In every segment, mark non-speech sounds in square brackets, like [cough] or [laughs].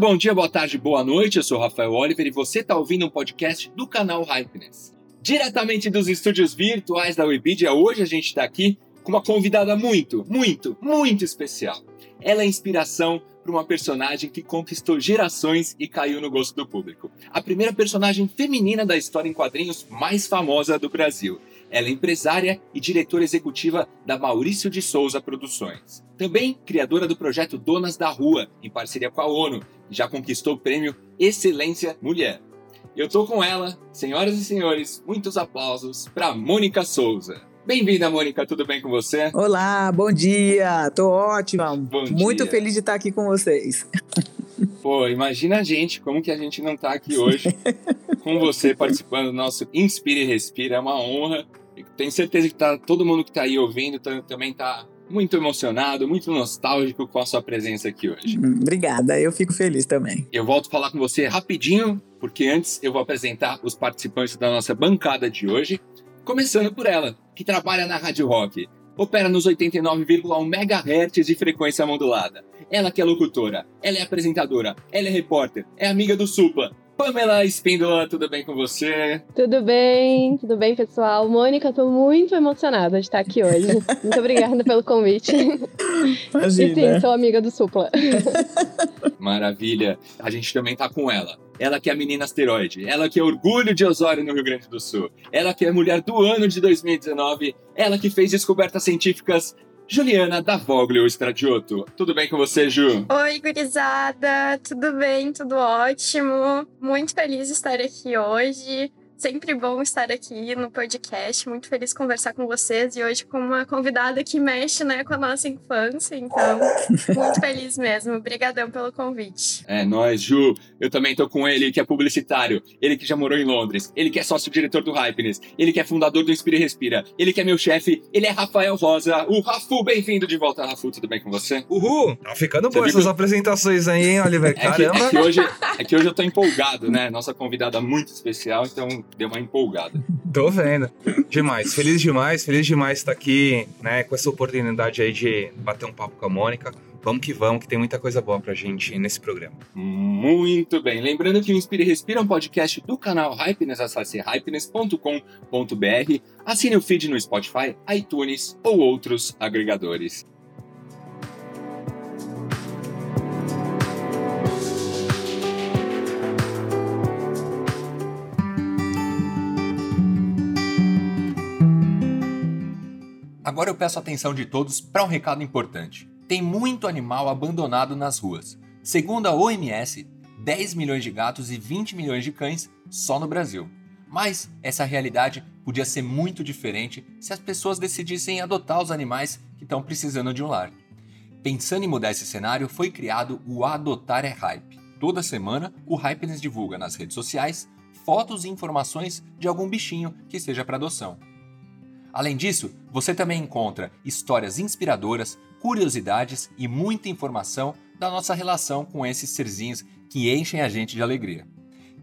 Bom dia, boa tarde, boa noite. Eu sou Rafael Oliver e você está ouvindo um podcast do canal Hypeness. Diretamente dos estúdios virtuais da Webidia, hoje a gente está aqui com uma convidada muito, muito, muito especial. Ela é inspiração para uma personagem que conquistou gerações e caiu no gosto do público. A primeira personagem feminina da história em quadrinhos mais famosa do Brasil. Ela é empresária e diretora executiva da Maurício de Souza Produções. Também criadora do projeto Donas da Rua, em parceria com a ONU, já conquistou o prêmio Excelência Mulher. Eu tô com ela, senhoras e senhores, muitos aplausos para Mônica Souza. Bem-vinda, Mônica, tudo bem com você? Olá, bom dia, tô ótima. Bom Muito dia. feliz de estar aqui com vocês. Pô, imagina a gente, como que a gente não tá aqui hoje [laughs] com você participando do nosso Inspire e Respira, é uma honra. Tenho certeza que tá, todo mundo que tá aí ouvindo também tá muito emocionado, muito nostálgico com a sua presença aqui hoje. Hum, Obrigada, eu fico feliz também. Eu volto a falar com você rapidinho, porque antes eu vou apresentar os participantes da nossa bancada de hoje, começando por ela, que trabalha na Rádio Rock, opera nos 89,1 MHz de frequência modulada. Ela que é locutora, ela é apresentadora, ela é repórter, é amiga do Supla. Pamela Espíndola, tudo bem com você? Tudo bem, tudo bem, pessoal? Mônica, tô muito emocionada de estar aqui hoje. [laughs] Muito obrigada pelo convite. E sim, Imagina. sou amiga do Supla. [laughs] Maravilha. A gente também tá com ela. Ela que é a menina asteroide. Ela que é orgulho de Osório no Rio Grande do Sul. Ela que é mulher do ano de 2019. Ela que fez descobertas científicas. Juliana Davoglio Stradiotto. Tudo bem com você, Ju? Oi, gurizada! Tudo bem? Tudo ótimo? Muito feliz de estar aqui hoje. Sempre bom estar aqui no podcast. Muito feliz conversar com vocês e hoje com uma convidada que mexe né, com a nossa infância. Então, [laughs] muito feliz mesmo. Obrigadão pelo convite. É, nós, Ju. Eu também tô com ele, que é publicitário. Ele que já morou em Londres. Ele que é sócio-diretor do Hypeness. Ele que é fundador do Inspire e Respira. Ele que é meu chefe. Ele é Rafael Rosa. O Rafu, bem-vindo de volta, Rafu. Tudo bem com você? Uhul! Tá ficando Você boa viu essas que- apresentações aí, hein, Oliver? É que, Caramba! é, que hoje, é que hoje eu tô empolgado, né? Nossa convidada muito especial, então deu uma empolgada. [laughs] Tô vendo. Demais, feliz demais, feliz demais estar aqui, né, com essa oportunidade aí de bater um papo com a Mônica. Vamos que vamos, que tem muita coisa boa pra gente nesse programa. Muito bem. Lembrando que o Inspire e Respira é um podcast do canal Hypeness. Acesse hypeness.com.br. Assine o feed no Spotify, iTunes ou outros agregadores. Agora eu peço a atenção de todos para um recado importante. Tem muito animal abandonado nas ruas. Segundo a OMS, 10 milhões de gatos e 20 milhões de cães só no Brasil. Mas essa realidade podia ser muito diferente se as pessoas decidissem adotar os animais que estão precisando de um lar. Pensando em mudar esse cenário, foi criado o Adotar é Hype. Toda semana, o Hypeness divulga nas redes sociais fotos e informações de algum bichinho que seja para adoção. Além disso, você também encontra histórias inspiradoras, curiosidades e muita informação da nossa relação com esses serzinhos que enchem a gente de alegria.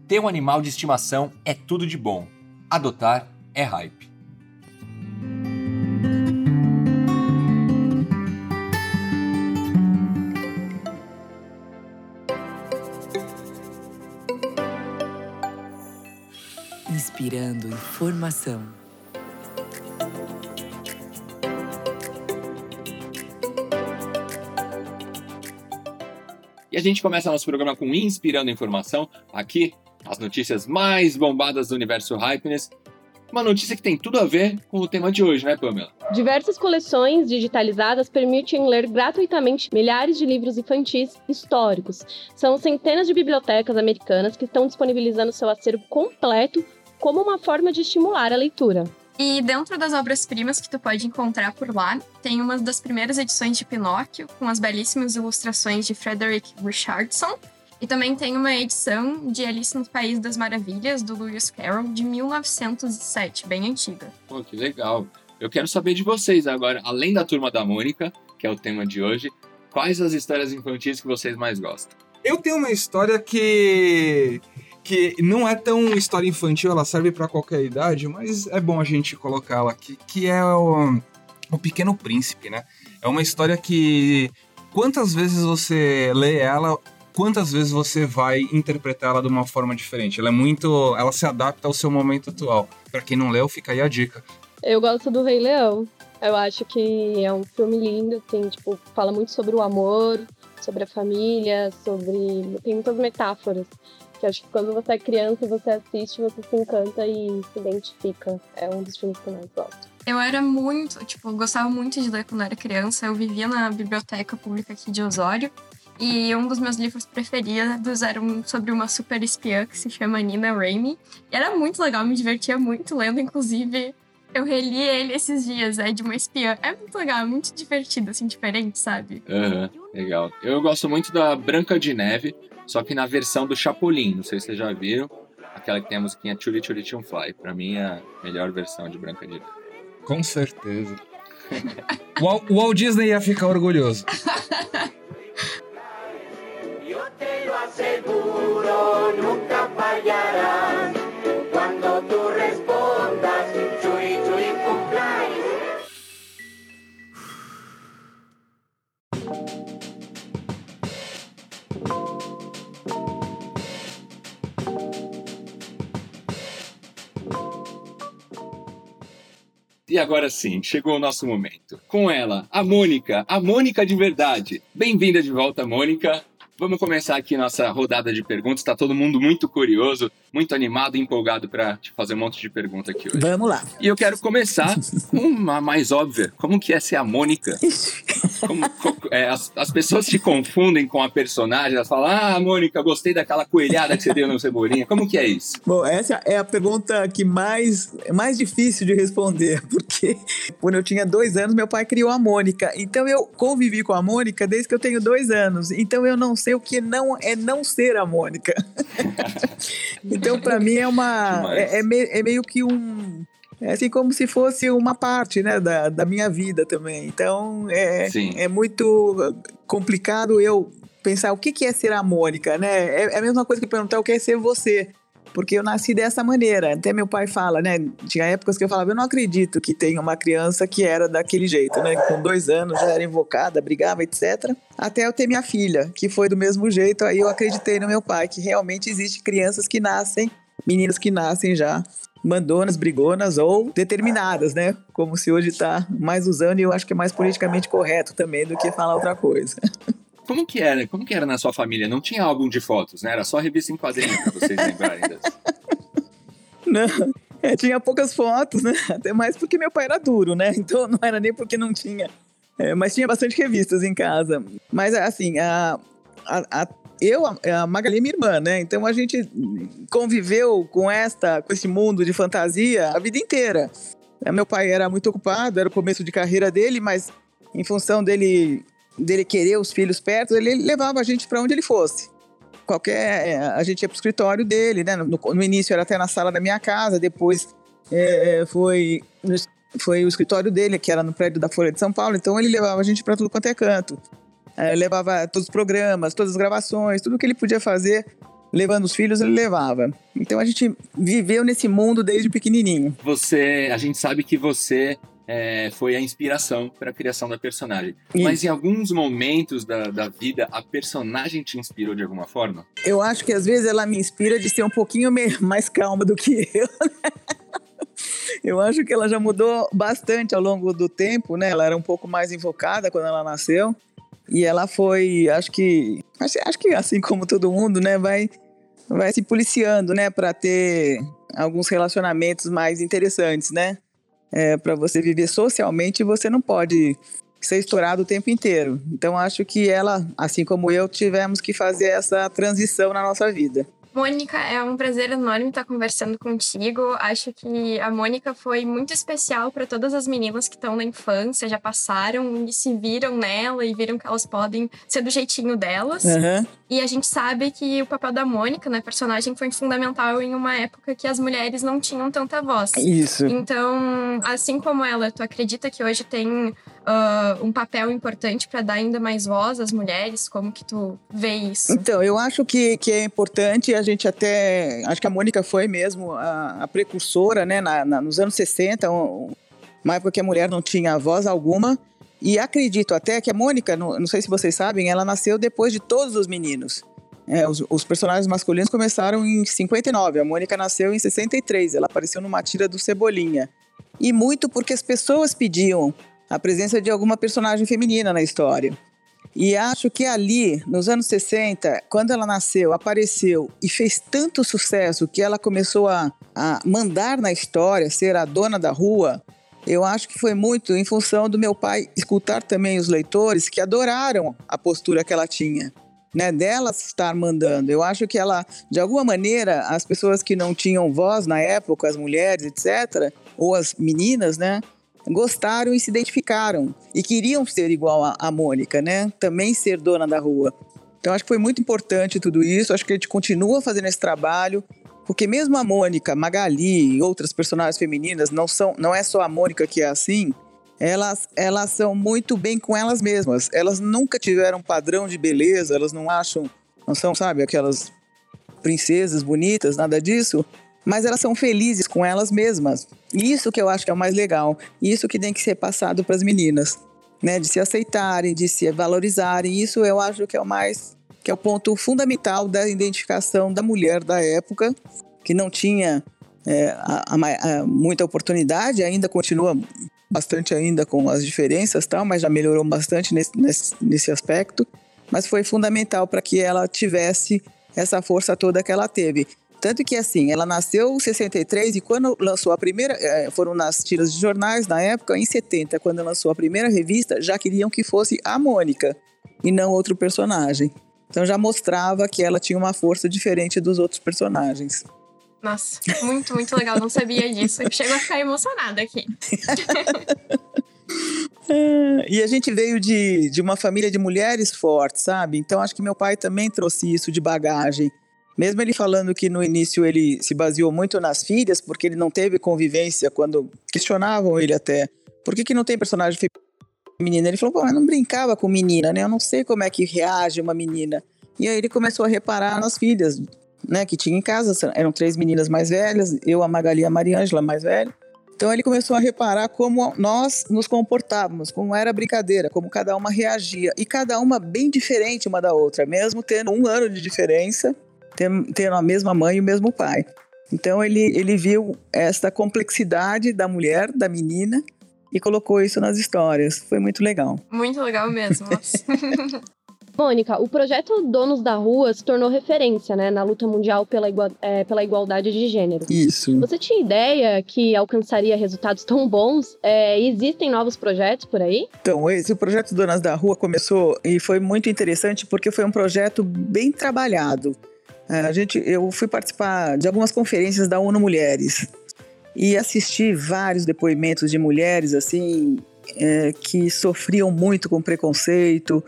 Ter um animal de estimação é tudo de bom. Adotar é hype. Inspirando informação. A gente começa nosso programa com Inspirando Informação, aqui as notícias mais bombadas do universo Hypeness. Uma notícia que tem tudo a ver com o tema de hoje, né, Pamela? Diversas coleções digitalizadas permitem ler gratuitamente milhares de livros infantis históricos. São centenas de bibliotecas americanas que estão disponibilizando seu acervo completo como uma forma de estimular a leitura. E dentro das obras-primas que tu pode encontrar por lá, tem uma das primeiras edições de Pinóquio, com as belíssimas ilustrações de Frederick Richardson. E também tem uma edição de Alice no País das Maravilhas, do Lewis Carroll, de 1907, bem antiga. Pô, que legal. Eu quero saber de vocês agora, além da Turma da Mônica, que é o tema de hoje, quais as histórias infantis que vocês mais gostam? Eu tenho uma história que que não é tão história infantil, ela serve para qualquer idade, mas é bom a gente colocá-la aqui, que é o, o Pequeno Príncipe, né? É uma história que quantas vezes você lê ela, quantas vezes você vai interpretar ela de uma forma diferente. Ela é muito, ela se adapta ao seu momento atual. Para quem não leu, fica aí a dica. Eu gosto do Rei Leão. Eu acho que é um filme lindo, tem, tipo, fala muito sobre o amor, sobre a família, sobre. tem muitas metáforas. Que acho que quando você é criança e você assiste, você se encanta e se identifica. É um dos filmes que eu mais gosto. Eu era muito, tipo, gostava muito de ler quando era criança. Eu vivia na biblioteca pública aqui de Osório. E um dos meus livros preferidos era um sobre uma super espiã que se chama Nina Raimi. E era muito legal, me divertia muito lendo, inclusive. Eu reli ele esses dias, é de uma espiã. É muito legal, é muito divertido, assim, diferente, sabe? Aham, uhum, legal. Eu gosto muito da Branca de Neve, só que na versão do Chapolin. Não sei se vocês já viram. Aquela que tem a musiquinha Churi Churi Chum Fly. Pra mim é a melhor versão de Branca de Neve. Com certeza. o Walt Disney ia ficar orgulhoso. [laughs] Eu te lo asseguro, nunca. E agora sim, chegou o nosso momento. Com ela, a Mônica, a Mônica de verdade. Bem-vinda de volta, Mônica. Vamos começar aqui nossa rodada de perguntas. Está todo mundo muito curioso, muito animado e empolgado para te fazer um monte de perguntas aqui hoje. Vamos lá. E eu quero começar [laughs] com uma mais óbvia. Como que é ser a Mônica? Como, é, as, as, pessoas te confundem com a personagem, elas falam, ah, Mônica, gostei daquela coelhada que você deu no Cebolinha. Como que é isso? Bom, essa é a pergunta que mais é mais difícil de responder, [laughs] porque quando eu tinha dois anos, meu pai criou a Mônica. Então eu convivi com a Mônica desde que eu tenho dois anos. Então eu não sei o que não é não ser a Mônica. [laughs] então, para mim, é uma. [laughs] É, é, meio, é meio que um é assim como se fosse uma parte né, da, da minha vida também. Então é, é muito complicado eu pensar o que, que é ser a Mônica, né? É, é a mesma coisa que perguntar o que é ser você. Porque eu nasci dessa maneira. Até meu pai fala, né? Tinha épocas que eu falava, eu não acredito que tenha uma criança que era daquele jeito, né? Com dois anos já era invocada, brigava, etc. Até eu ter minha filha, que foi do mesmo jeito. Aí eu acreditei no meu pai, que realmente existe crianças que nascem, meninas que nascem já mandonas, brigonas ou determinadas, né? Como se hoje está mais usando e eu acho que é mais politicamente correto também do que falar outra coisa. [laughs] Como que era? Como que era na sua família? Não tinha álbum de fotos, né? Era só revista em quadrinhos pra vocês lembrarem das... [laughs] Não, é, tinha poucas fotos, né? Até mais porque meu pai era duro, né? [laughs] Então não era nem porque não tinha. É, mas tinha bastante revistas em casa. Mas assim, a, a, a eu, a Magali é minha irmã, né? Então a gente conviveu com esta, com esse mundo de fantasia a vida inteira. É, meu pai era muito ocupado, era o começo de carreira dele, mas em função dele dele querer os filhos perto, ele levava a gente para onde ele fosse. Qualquer, é, a gente ia pro escritório dele, né? No, no, início era até na sala da minha casa, depois é, foi foi o escritório dele, que era no prédio da Folha de São Paulo, então ele levava a gente para tudo quanto é canto é, levava todos os programas, todas as gravações, tudo que ele podia fazer, levando os filhos, ele levava. Então a gente viveu nesse mundo desde pequenininho. Você, a gente sabe que você é, foi a inspiração para a criação da personagem. Isso. Mas em alguns momentos da, da vida, a personagem te inspirou de alguma forma? Eu acho que às vezes ela me inspira de ser um pouquinho [laughs] mais calma do que eu. Eu acho que ela já mudou bastante ao longo do tempo, né? Ela era um pouco mais invocada quando ela nasceu. E ela foi, acho que, acho, acho que assim como todo mundo, né, vai, vai se policiando, né, para ter alguns relacionamentos mais interessantes, né? É, para você viver socialmente, você não pode ser estourado o tempo inteiro. Então acho que ela, assim como eu, tivemos que fazer essa transição na nossa vida. Mônica, é um prazer enorme estar conversando contigo. Acho que a Mônica foi muito especial para todas as meninas que estão na infância, já passaram e se viram nela e viram que elas podem ser do jeitinho delas. Uhum. E a gente sabe que o papel da Mônica, né, personagem, foi fundamental em uma época que as mulheres não tinham tanta voz. Isso. Então, assim como ela, tu acredita que hoje tem uh, um papel importante para dar ainda mais voz às mulheres? Como que tu vê isso? Então, eu acho que, que é importante, a gente até. Acho que a Mônica foi mesmo a, a precursora, né? Na, na, nos anos 60, um, uma época que a mulher não tinha voz alguma. E acredito até que a Mônica, não, não sei se vocês sabem, ela nasceu depois de todos os meninos. É, os, os, personagens masculinos começaram em 59, a Mônica nasceu em 63, ela apareceu numa tira do Cebolinha. E muito porque as pessoas pediam a presença de alguma personagem feminina na história. E acho que ali, nos anos 60, quando ela nasceu, apareceu e fez tanto sucesso que ela começou a, a mandar na história, ser a dona da rua, eu acho que foi muito em função do meu pai escutar também os leitores que adoraram a postura que ela tinha. Né, dela estar mandando. Eu acho que ela, de alguma maneira, as pessoas que não tinham voz na época, as mulheres, etc., ou as meninas, né, gostaram e se identificaram e queriam ser igual a, a Mônica, né? Também ser dona da rua. Então acho que foi muito importante tudo isso. Acho que a gente continua fazendo esse trabalho, porque mesmo a Mônica, Magali e outras personagens femininas não são, não é só a Mônica que é assim. Elas, elas são muito bem com elas mesmas. Elas nunca tiveram padrão de beleza. Elas não acham, não são, sabe, aquelas princesas bonitas, nada disso mas elas são felizes com elas mesmas. Isso que eu acho que é o mais legal. Isso que tem que ser passado para as meninas, né? De se aceitarem, de se valorizarem. Isso eu acho que é o mais que é o ponto fundamental da identificação da mulher da época, que não tinha é, a, a, a, muita oportunidade, ainda continua bastante ainda com as diferenças, tal, mas já melhorou bastante nesse, nesse, nesse aspecto. Mas foi fundamental para que ela tivesse essa força toda que ela teve. Tanto que, assim, ela nasceu em 63 e quando lançou a primeira, eh, foram nas tiras de jornais na época, em 70, quando lançou a primeira revista, já queriam que fosse a Mônica e não outro personagem. Então já mostrava que ela tinha uma força diferente dos outros personagens. Nossa, muito, muito legal. Não sabia disso. Chego a ficar emocionada aqui. [laughs] e a gente veio de, de uma família de mulheres fortes, sabe? Então acho que meu pai também trouxe isso de bagagem. Mesmo ele falando que no início ele se baseou muito nas filhas, porque ele não teve convivência quando questionavam ele até. Por que, que não tem personagem feminina? Ele falou, pô, eu não brincava com menina, né? Eu não sei como é que reage uma menina. E aí ele começou a reparar nas filhas, né, que tinha em casa. Eram três meninas mais velhas, eu, a Magali e a Mariângela mais velha. Então ele começou a reparar como nós nos comportávamos, como era a brincadeira, como cada uma reagia. E cada uma bem diferente uma da outra, mesmo tendo um ano de diferença tendo a mesma mãe e o mesmo pai. Então ele, ele viu essa complexidade da mulher, da menina, e colocou isso nas histórias. Foi muito legal. Muito legal mesmo. [laughs] Mônica, o projeto Donos da Rua se tornou referência né, na luta mundial pela, igual, é, pela igualdade de gênero. Isso. Você tinha ideia que alcançaria resultados tão bons? É, existem novos projetos por aí? Então, esse projeto Donas da Rua começou e foi muito interessante porque foi um projeto bem trabalhado. É, a gente, eu fui participar de algumas conferências da ONU Mulheres e assisti vários depoimentos de mulheres assim é, que sofriam muito com preconceito,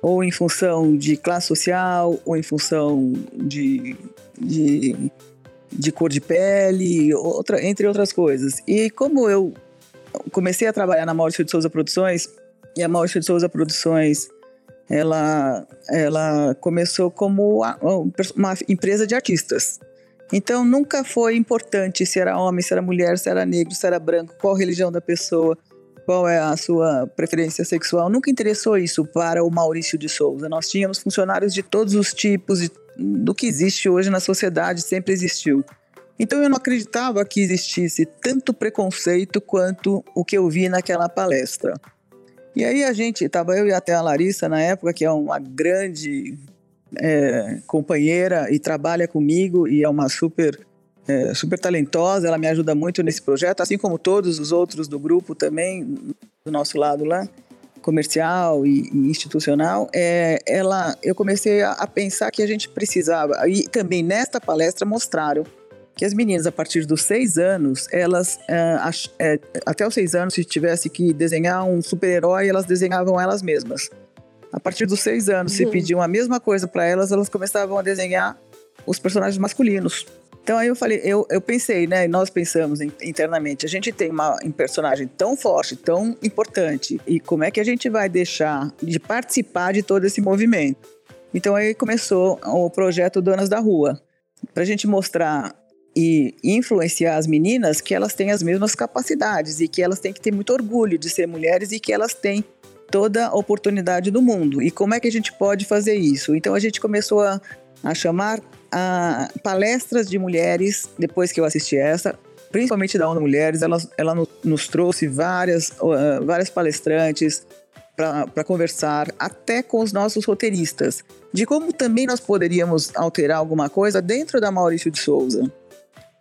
ou em função de classe social, ou em função de, de, de cor de pele, outra, entre outras coisas. E como eu comecei a trabalhar na Maurício de Souza Produções, e a Maurício de Souza Produções ela, ela começou como uma empresa de artistas. Então nunca foi importante se era homem, se era mulher, se era negro, se era branco, qual religião da pessoa, qual é a sua preferência sexual. Nunca interessou isso para o Maurício de Souza. Nós tínhamos funcionários de todos os tipos, de, do que existe hoje na sociedade, sempre existiu. Então eu não acreditava que existisse tanto preconceito quanto o que eu vi naquela palestra. E aí a gente, estava eu e até a Larissa na época, que é uma grande é, companheira e trabalha comigo e é uma super, é, super talentosa, ela me ajuda muito nesse projeto, assim como todos os outros do grupo também, do nosso lado lá. comercial e, e institucional, é, ela, eu comecei a, a, pensar que a gente precisava, e também nesta palestra mostraram que as meninas, a partir dos seis anos, elas, é, é, até os seis anos, se tivesse que desenhar um super-herói, elas desenhavam elas mesmas. A partir dos seis anos, uhum. se pediam a mesma coisa para elas, elas começavam a desenhar os personagens masculinos. Então aí eu falei, eu, eu pensei, né? Nós pensamos internamente, a gente tem uma, um personagem tão forte, tão importante, e como é que a gente vai deixar de participar de todo esse movimento? Então aí começou o projeto Donas da Rua, para a gente mostrar e influenciar as meninas que elas têm as mesmas capacidades e que elas têm que ter muito orgulho de ser mulheres e que elas têm toda a oportunidade do mundo. E como é que a gente pode fazer isso? Então a gente começou a, a chamar a palestras de mulheres, depois que eu assisti essa, principalmente da ONU Mulheres, ela, ela nos trouxe várias, uh, várias palestrantes para conversar, até com os nossos roteiristas, de como também nós poderíamos alterar alguma coisa dentro da Maurício de Souza.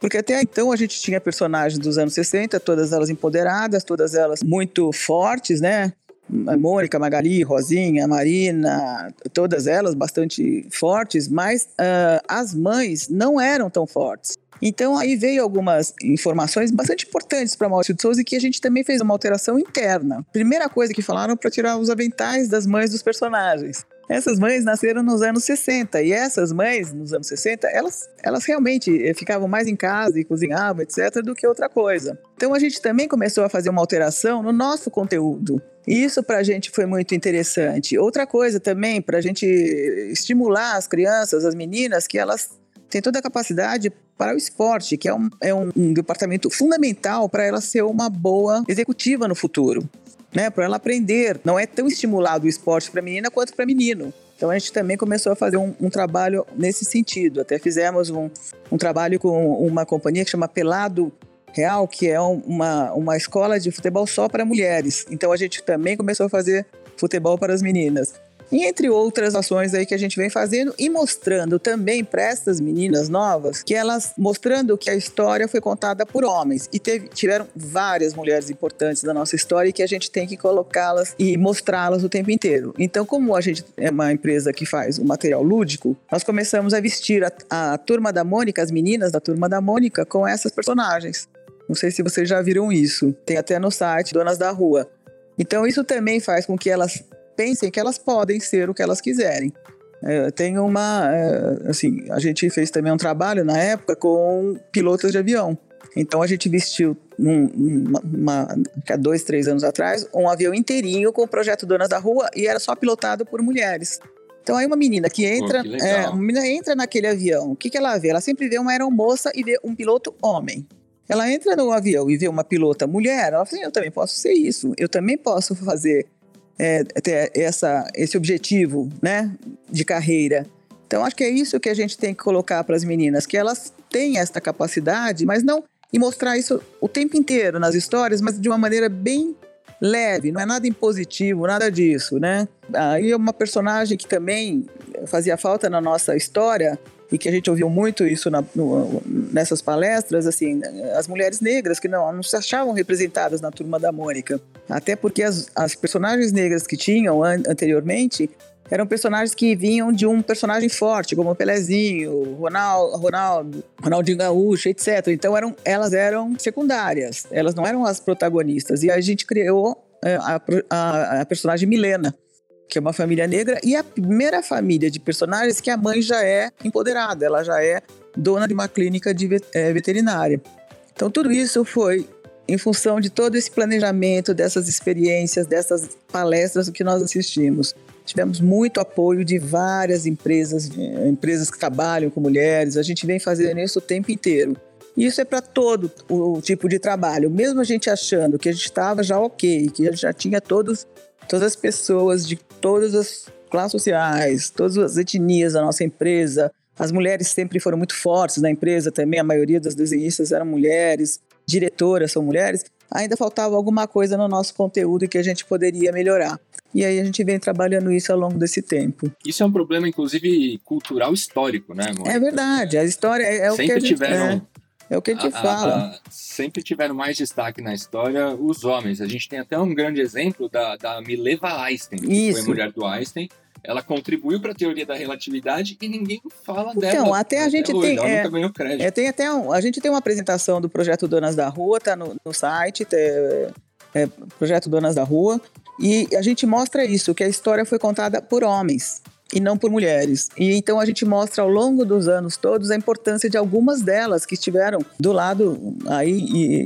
Porque até então a gente tinha personagens dos anos 60, todas elas empoderadas, todas elas muito fortes, né? Mônica, Magali, Rosinha, Marina, todas elas bastante fortes, mas uh, as mães não eram tão fortes. Então aí veio algumas informações bastante importantes para Maurício de Souza e que a gente também fez uma alteração interna. Primeira coisa que falaram para tirar os aventais das mães dos personagens. Essas mães nasceram nos anos 60 e essas mães nos anos 60, elas, elas realmente eh, ficavam mais em casa e cozinhavam, etc, do que outra coisa. Então a gente também começou a fazer uma alteração no nosso conteúdo. E isso para a gente foi muito interessante. Outra coisa também, para a gente estimular as crianças, as meninas, que elas têm toda a capacidade para o esporte, que é um, é um, um departamento fundamental para ela ser uma boa executiva no futuro. Né, para ela aprender. Não é tão estimulado o esporte para menina quanto para menino. Então a gente também começou a fazer um, um trabalho nesse sentido. Até fizemos um, um, trabalho com uma companhia que chama Pelado Real, que é uma, uma escola de futebol só para mulheres. Então a gente também começou a fazer futebol para as meninas. E entre outras ações aí que a gente vem fazendo e mostrando também para essas meninas novas que elas mostrando que a história foi contada por homens e teve, tiveram várias mulheres importantes da nossa história e que a gente tem que colocá-las e mostrá-las o tempo inteiro. Então, como a gente é uma empresa que faz o material lúdico, nós começamos a vestir a, a turma da Mônica, as meninas da turma da Mônica, com essas personagens. Não sei se vocês já viram isso. Tem até no site Donas da Rua. Então isso também faz com que elas pensem que elas podem ser o que elas quiserem. É, tem uma, é, assim, a gente fez também um trabalho na época com pilotos de avião. Então a gente vestiu num, uma, uma, há dois, três anos atrás, um avião inteirinho com o projeto Donas da Rua e era só pilotado por mulheres. Então aí uma menina que entra, que é, uma menina entra naquele avião, o que, que ela vê? Ela sempre vê uma aeromoça e vê um piloto homem. Ela entra no avião e vê uma pilota mulher, ela fala assim, eu também posso ser isso, eu também posso fazer é, ter essa, esse objetivo né, de carreira. Então, acho que é isso que a gente tem que colocar para as meninas, que elas têm essa capacidade, mas não e mostrar isso o tempo inteiro nas histórias, mas de uma maneira bem leve, não é nada impositivo, nada disso, né? Aí é uma personagem que também fazia falta na nossa história e que a gente ouviu muito isso na, no, nessas palestras, assim, as mulheres negras que não, não se achavam representadas na turma da Mônica. Até porque as, as personagens negras que tinham an anteriormente eram personagens que vinham de um personagem forte, como Pelezinho, Ronaldo, Ronaldo, Ronaldinho Gaúcho, etc. Então eram, elas eram secundárias, elas não eram as protagonistas. E a gente criou é, a, a, a personagem Milena, que é uma família negra, e a primeira família de personagens que a mãe já é empoderada, ela já é dona de uma clínica de é, veterinária. Então, tudo isso foi em função de todo esse planejamento, dessas experiências, dessas palestras que nós assistimos. Tivemos muito apoio de várias empresas, empresas que trabalham com mulheres, a gente vem fazendo isso o tempo inteiro. E isso é para todo o tipo de trabalho. Mesmo a gente achando que a gente estava já ok, que a gente já tinha todos todas as pessoas de todas as classes sociais, todas as etnias da nossa empresa. As mulheres sempre foram muito fortes na empresa também, a maioria das desenhistas eram mulheres, diretoras são mulheres. Ainda faltava alguma coisa no nosso conteúdo que a gente poderia melhorar. E aí a gente vem trabalhando isso ao longo desse tempo. Isso é um problema, inclusive, cultural histórico, né, amor? É verdade. A história é, é o que a gente... tiveram é É o que a gente A- fala. a- sempre tiveram mais destaque na história os homens. A gente tem até um grande exemplo da, da Mileva Einstein, que foi Isso. a mulher do Einstein. Ela contribuiu para a teoria da relatividade e ninguém fala dela. Então, até a gente hoje. tem- Ela é, ganhou crédito. É, tem até um- a gente tem uma apresentação do projeto Donas da Rua, tá no, no site, é, é, projeto Donas da Rua, e a gente mostra isso, que a história foi contada por homens e não por mulheres. E então a gente mostra ao longo dos anos todos a importância de algumas delas que estiveram do lado aí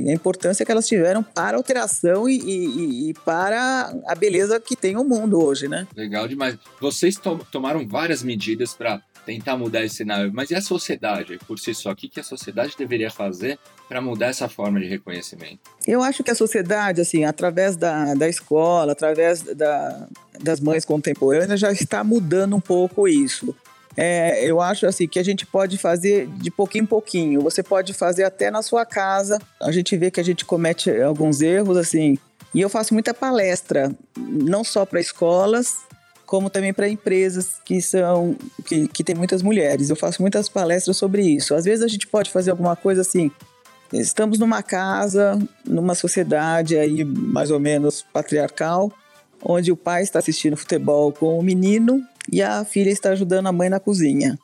e a importância que elas tiveram para a alteração e, e- e para a beleza que tem o mundo hoje, né? Legal demais. Vocês to- tomaram várias medidas para tentar mudar esse cenário, mas e a sociedade por si só? O que, que a sociedade deveria fazer para mudar essa forma de reconhecimento? Eu acho que a sociedade, assim, através da, da escola, através da, das mães contemporâneas, já está mudando um pouco isso. É, eu acho assim que a gente pode fazer de pouquinho em pouquinho. Você pode fazer até na sua casa. A gente vê que a gente comete alguns erros, assim. E eu faço muita palestra, não só para escolas, como também para empresas que são que, que tem muitas mulheres. Eu faço muitas palestras sobre isso. Às vezes a gente pode fazer alguma coisa assim. Estamos numa casa, numa sociedade aí mais ou menos patriarcal, onde o pai está assistindo futebol com o menino e a filha está ajudando a mãe na cozinha.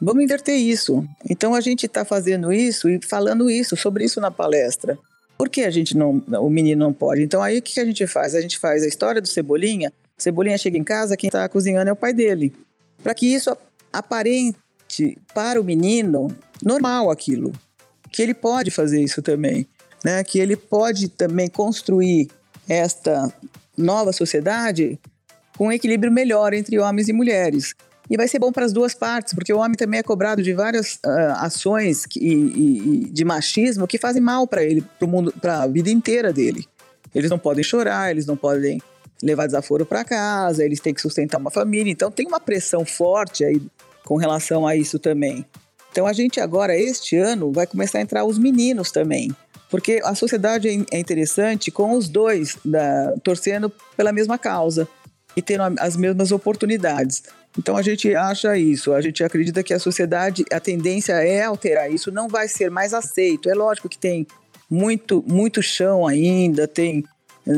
Vamos inverter isso. Então a gente está fazendo isso e falando isso, sobre isso na palestra. Por que a gente não, o menino não pode? Então aí o que a gente faz? A gente faz a história do Cebolinha. Cebolinha chega em casa, quem está cozinhando é o pai dele. Para que isso aparente para o menino normal aquilo, que ele pode fazer isso também, né? Que ele pode também construir esta nova sociedade com um equilíbrio melhor entre homens e mulheres. E vai ser bom para as duas partes, porque o homem também é cobrado de várias ah, ações que- e, e- de machismo que fazem mal para ele, para a vida inteira dele. Eles não podem chorar, eles não podem levar desaforo para casa, eles têm que sustentar uma família. Então tem uma pressão forte aí com relação a isso também. Então a gente agora, este ano, vai começar a entrar os meninos também. Porque a sociedade é é interessante com os dois da- torcendo pela mesma causa e tendo as mesmas oportunidades. Então a gente acha isso, a gente acredita que a sociedade, a tendência é alterar isso, não vai ser mais aceito. É lógico que tem muito, muito chão ainda, tem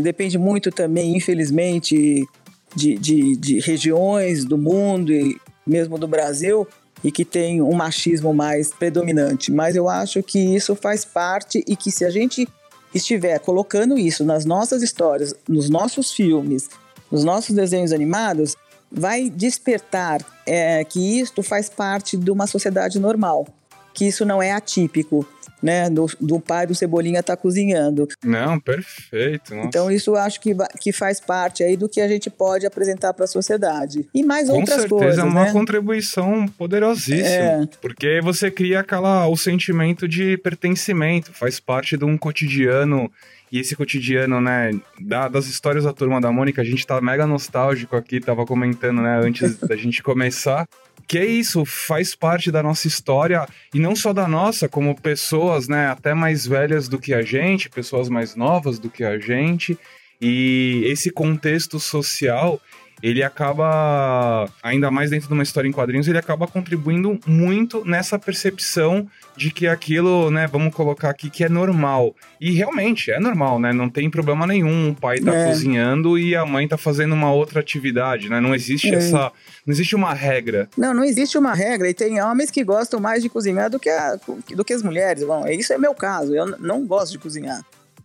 depende muito também, infelizmente, de, de, de regiões do mundo e mesmo do Brasil e que tem um machismo mais predominante. Mas eu acho que isso faz parte e que se a gente estiver colocando isso nas nossas histórias, nos nossos filmes, nos nossos desenhos animados, vai despertar é, que isto faz parte de uma sociedade normal, que isso não é atípico, né? Do, do pai do Cebolinha estar cozinhando. Não, perfeito. Nossa. Então isso eu acho que, que faz parte aí do que a gente pode apresentar para a sociedade. E mais Com outras certeza coisas, é uma né? contribuição poderosíssima. É. Porque você cria aquela, o sentimento de pertencimento, faz parte de um cotidiano. E esse cotidiano, né, da- das histórias da Turma da Mônica, a gente tá mega nostálgico aqui, tava comentando, né, antes da gente começar. [laughs] Que é isso, faz parte da nossa história, e não só da nossa, como pessoas, né, até mais velhas do que a gente, pessoas mais novas do que a gente. E esse contexto social, ele acaba, ainda mais dentro de uma história em quadrinhos, ele acaba contribuindo muito nessa percepção de que aquilo, né, vamos colocar aqui que é normal. E realmente é normal, né? Não tem problema nenhum. O pai tá É. cozinhando e a mãe tá fazendo uma outra atividade, né? Não existe É. essa, não existe uma regra. Não, não existe uma regra e tem homens que gostam mais de cozinhar do que, a- do que as mulheres. Bom, isso é meu caso, eu não gosto de cozinhar.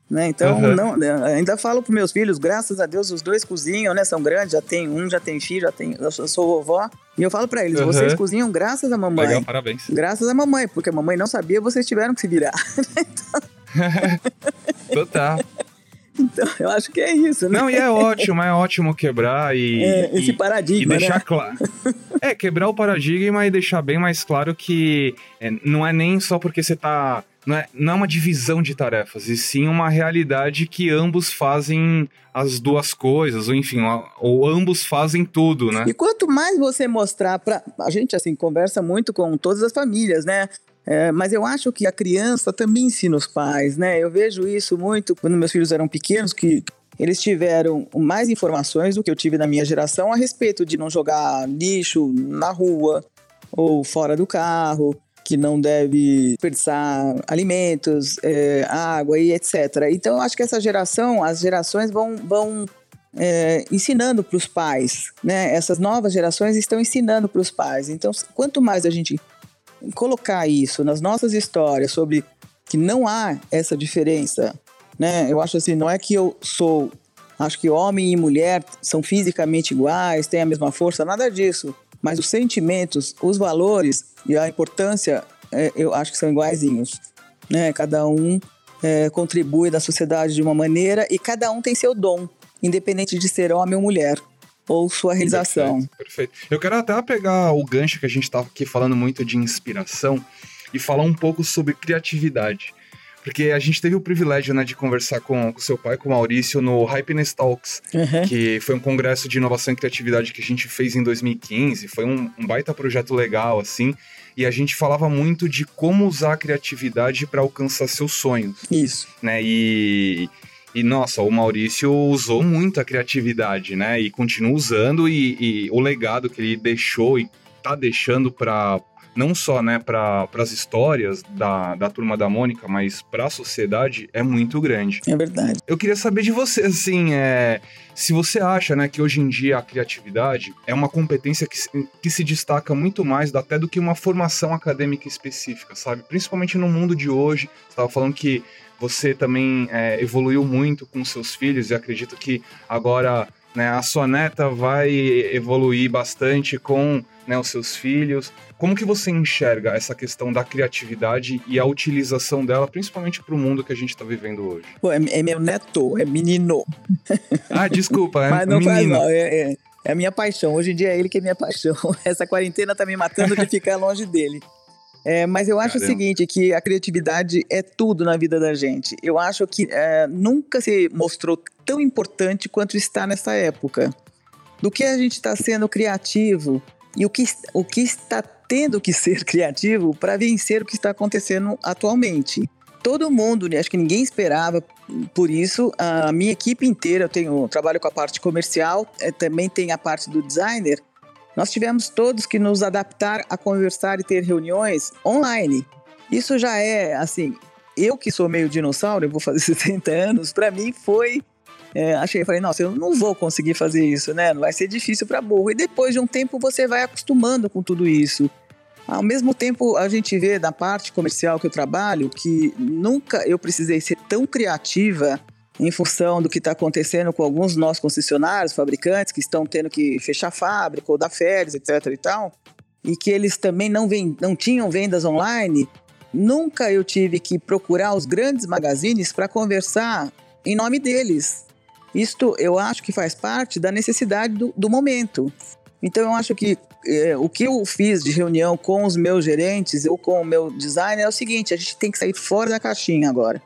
Né? Então, Uhum. não, né, ainda falo para meus filhos, graças a Deus, os dois cozinham, né? São grandes, já tem um, já tem filho, já tem, eu sou, vovó. E eu falo para eles, Uhum. vocês cozinham graças à mamãe. Legal, parabéns. Graças à mamãe, porque a mamãe não sabia, vocês tiveram que se virar. [laughs] [laughs] Total. Então, eu acho que é isso, né? Não, e é ótimo, é ótimo quebrar e, É, esse e- paradigma, e deixar né? claro. É, quebrar o paradigma e deixar bem mais claro que é, não é nem só porque você tá. Não é, não é uma divisão de tarefas, e sim uma realidade que ambos fazem as duas coisas, ou enfim, ou, ou ambos fazem tudo, né? E quanto mais você mostrar para a gente assim conversa muito com todas as famílias, né? É, mas eu acho que a criança também ensina os pais, né? Eu vejo isso muito quando meus filhos eram pequenos, que eles tiveram mais informações do que eu tive na minha geração a respeito de não jogar lixo na rua ou fora do carro, que não deve desperdiçar alimentos, é, água e etc. Então, eu acho que essa geração, as gerações vão, vão é, ensinando para os pais, né? Essas novas gerações estão ensinando para os pais. Então, quanto mais a gente colocar isso nas nossas histórias sobre que não há essa diferença, né? Eu acho assim, não é que eu sou, acho que homem e mulher são fisicamente iguais, têm a mesma força, nada disso. Mas os sentimentos, os valores e a importância, é, eu acho que são iguaizinhos. Né? Cada um é, contribui da sociedade de uma maneira e cada um tem seu dom, independente de ser homem ou mulher ou sua realização. Perfeito, perfeito. Eu quero até pegar o gancho que a gente estava aqui falando muito de inspiração e falar um pouco sobre criatividade. Porque a gente teve o privilégio, né, de conversar com, o seu pai, com o Maurício, no Hypeness Talks, uhum. que foi um congresso de inovação e criatividade que a gente fez em 2015. Foi um, um baita projeto legal, assim. E a gente falava muito de como usar a criatividade para alcançar seus sonhos. Isso. Né? E, e, nossa, o Maurício usou muito a criatividade, né? E continua usando, e, e o legado que ele deixou e tá deixando para não só né, para as histórias da, da turma da Mônica, mas para a sociedade é muito grande. É verdade. Eu queria saber de você, assim, é, se você acha né, que hoje em dia a criatividade é uma competência que, que se destaca muito mais até do que uma formação acadêmica específica, sabe? Principalmente no mundo de hoje. Você estava falando que você também é, evoluiu muito com seus filhos e acredito que agora né, a sua neta vai evoluir bastante com né, os seus filhos. Como que você enxerga essa questão da criatividade e a utilização dela, principalmente para o mundo que a gente está vivendo hoje? Pô, é, é, meu neto, é menino. Ah, desculpa, é [laughs] Mas não menino. Faz mal, é, é, é a minha paixão. Hoje em dia é ele que é minha paixão. [laughs] Essa quarentena tá me matando de ficar longe dele. É, mas eu acho Caramba. o seguinte, que a criatividade é tudo na vida da gente. Eu acho que é, nunca se mostrou tão importante quanto está nessa época. Do que a gente está sendo criativo e o que, o que está tendo que ser [laughs] criativo para vencer o que está acontecendo atualmente. Todo mundo, né, acho que ninguém esperava por isso. A minha equipe inteira, eu tenho trabalho com a parte comercial, é, também tem a parte do designer. Nós tivemos todos que nos adaptar a conversar e ter reuniões online. Isso já é, assim, eu que sou meio dinossauro, eu vou fazer [laughs] 60 anos, para mim foi. É, achei, falei, nossa, eu não vou conseguir fazer isso, né? Vai ser difícil para burro. E depois de um tempo você vai acostumando com tudo isso. Ao mesmo tempo, a gente vê da parte comercial que eu trabalho que nunca eu precisei ser tão criativa em função do que está acontecendo com alguns nossos concessionários, fabricantes, que estão tendo que fechar fábrica ou dar férias, etc. e tal, e que eles também não, não tinham vendas online, nunca eu tive que procurar os grandes magazines para conversar em nome deles. Isto eu acho que faz parte da necessidade do, do momento. Então eu acho que é, o que eu fiz de reunião com os meus gerentes ou com o meu designer é o seguinte: a gente tem que sair fora da caixinha agora.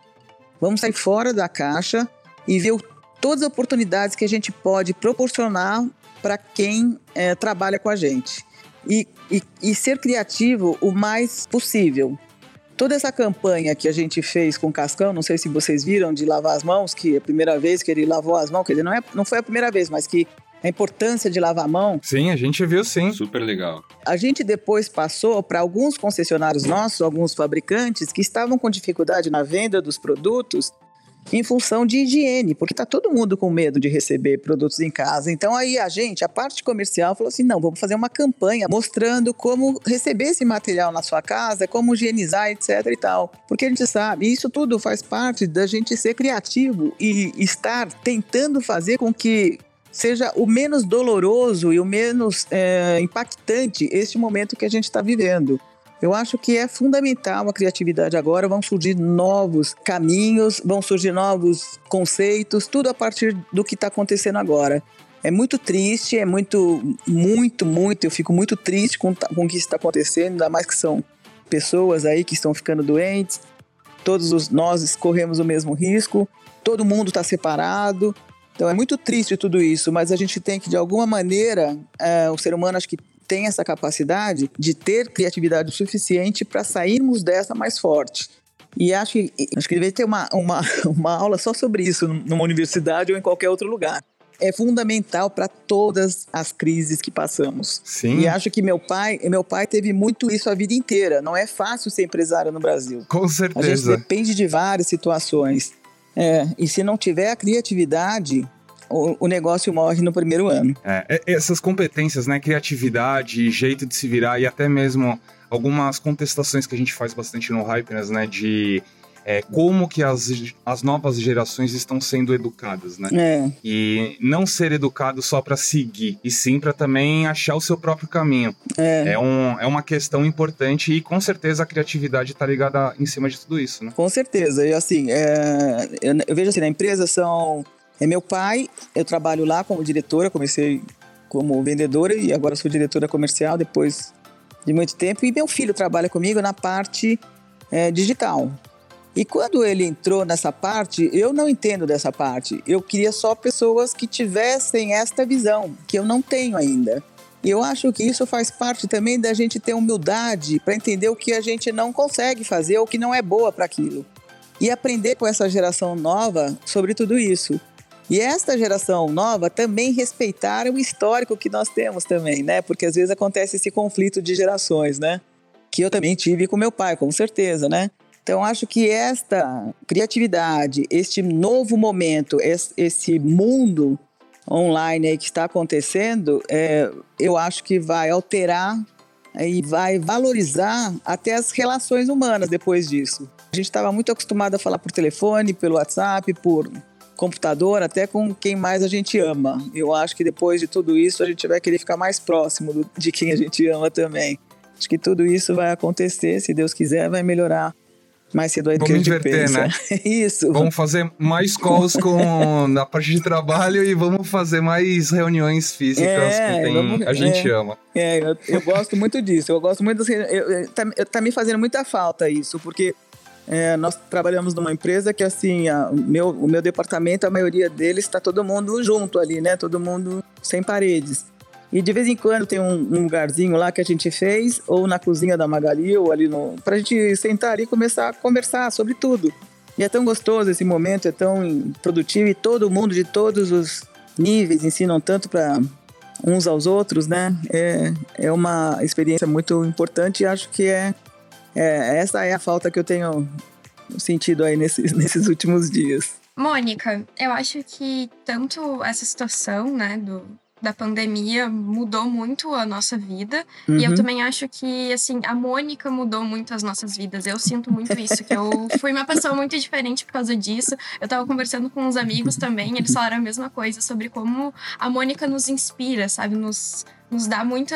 Vamos sair fora da caixa e ver todas as oportunidades que a gente pode proporcionar para quem é, trabalha com a gente. E, e, e, ser criativo o mais possível. Toda essa campanha que a gente fez com o Cascão, não sei se vocês viram, de lavar as mãos, que é a primeira vez que ele lavou as mãos, quer dizer, não, é, não foi a primeira vez, mas que a importância de lavar a mão. Sim, a gente viu sim. Super legal. A gente depois passou para alguns concessionários nossos, alguns fabricantes que estavam com dificuldade na venda dos produtos em função de higiene, porque está todo mundo com medo de receber produtos em casa. Então aí a gente, a parte comercial, falou assim: não, vamos fazer uma campanha mostrando como receber esse material na sua casa, como higienizar, etc. e tal. Porque a gente sabe, isso tudo faz parte da gente ser criativo e estar tentando fazer com que seja o menos doloroso e o menos é, impactante este momento que a gente está vivendo. Eu acho que é fundamental a criatividade agora, vão surgir novos caminhos, vão surgir novos conceitos, tudo a partir do que está acontecendo agora. É muito triste, é muito, muito, muito, eu fico muito triste com, com o que está acontecendo, ainda mais que são pessoas aí que estão ficando doentes, todos os, nós corremos o mesmo risco, todo mundo está separado, então é muito triste tudo isso, mas a gente tem que, de alguma maneira, é, o ser humano acho que tem essa capacidade de ter criatividade suficiente para sairmos dessa mais forte. E acho que, acho que deveria ter uma, uma, [laughs] uma aula só sobre isso numa universidade ou em qualquer outro lugar. é fundamental para todas as crises que passamos. Sim. E acho que meu pai, meu pai teve muito isso a vida inteira. Não é fácil ser empresário no Brasil. Com A gente certeza. depende de várias situações. É, e se não tiver a criatividade, o, negócio morre no primeiro ano. É, essas competências, né? Criatividade, jeito de se virar e até mesmo algumas contestações que a gente faz bastante no Hypeness, né? De é, como que as, as novas gerações estão sendo educadas, né? É, E não ser educado só para seguir, e sim para também achar o seu próprio caminho. é, É, um, é uma questão importante e com certeza a criatividade está ligada em cima de tudo isso, né? com certeza. E assim, é, eu, eu vejo assim, na empresa são. É meu pai, eu trabalho lá como diretora, comecei como vendedora e agora sou diretora comercial depois de muito tempo. E meu filho trabalha comigo na parte é, digital. E quando ele entrou nessa parte, eu não entendo dessa parte. Eu queria só pessoas que tivessem esta visão, que eu não tenho ainda. E eu acho que isso faz parte também da gente ter humildade para entender o que a gente não consegue fazer ou que não é boa para aquilo. E aprender com essa geração nova sobre tudo isso. E esta geração nova também respeitar o histórico que nós temos também, né? Porque às vezes acontece esse conflito de gerações, né? Que eu também tive com meu pai, com certeza, né? Então acho que esta criatividade, este novo momento, es- esse mundo online aí que está acontecendo, é, eu acho que vai alterar é, e vai valorizar até as relações humanas depois disso. A gente estava muito acostumado a falar por telefone, pelo WhatsApp, por computador, até com quem mais a gente ama. Eu acho que depois de tudo isso a gente vai querer ficar mais próximo do- de quem a gente ama também. Acho que tudo isso vai acontecer, se Deus quiser, vai melhorar mais cedo que a Vamos inverter, pensa. né? [laughs] Isso. Vamos fazer mais calls com, [laughs] na parte de trabalho e vamos fazer mais reuniões físicas É, com quem vamos- a gente é. ama. É, eu, eu [laughs] gosto muito disso. Eu gosto muito. Eu, eu- tá, eu- tá me fazendo muita falta isso, porque é, nós trabalhamos numa empresa que, assim, a- o, meu, o meu departamento, a maioria deles está todo mundo junto ali, né? Todo mundo sem paredes. E de vez em quando tem um, um lugarzinho lá que a gente fez, ou na cozinha da Magali, ou ali no. pra gente sentar ali e começar a conversar sobre tudo. E é tão gostoso esse momento, é tão produtivo e todo mundo de todos os níveis ensinam tanto para uns aos outros, né? É, é uma experiência muito importante e acho que é, é essa é a falta que eu tenho sentido aí nesses, [laughs] nesses últimos dias. Mônica, eu acho que tanto essa situação, né, do, da pandemia mudou muito a nossa vida. E eu Uhum. também acho que, assim, a Mônica mudou muito as nossas vidas. Eu sinto muito isso, que eu [laughs] fui uma pessoa muito diferente por causa disso. Eu tava conversando com uns amigos também, eles falaram a mesma coisa sobre como a Mônica nos inspira, sabe? Nos, nos dá muita